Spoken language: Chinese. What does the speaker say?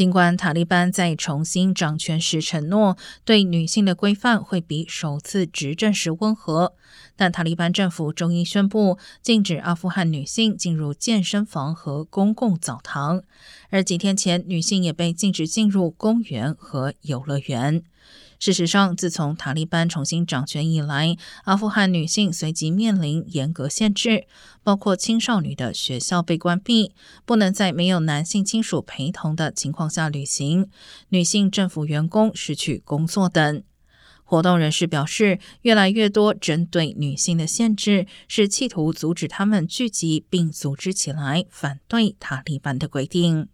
尽管塔利班在重新掌权时承诺对女性的规范会比首次执政时温和，但塔利班政府终于宣布禁止阿富汗女性进入健身房和公共澡堂，而几天前，女性也被禁止进入公园和游乐园。事实上，自从塔利班重新掌权以来，阿富汗女性随即面临严格限制，包括青少女的学校被关闭，不能在没有男性亲属陪同的情况下旅行，女性政府员工失去工作等。活动人士表示，越来越多针对女性的限制是企图阻止她们聚集并组织起来反对塔利班的规定。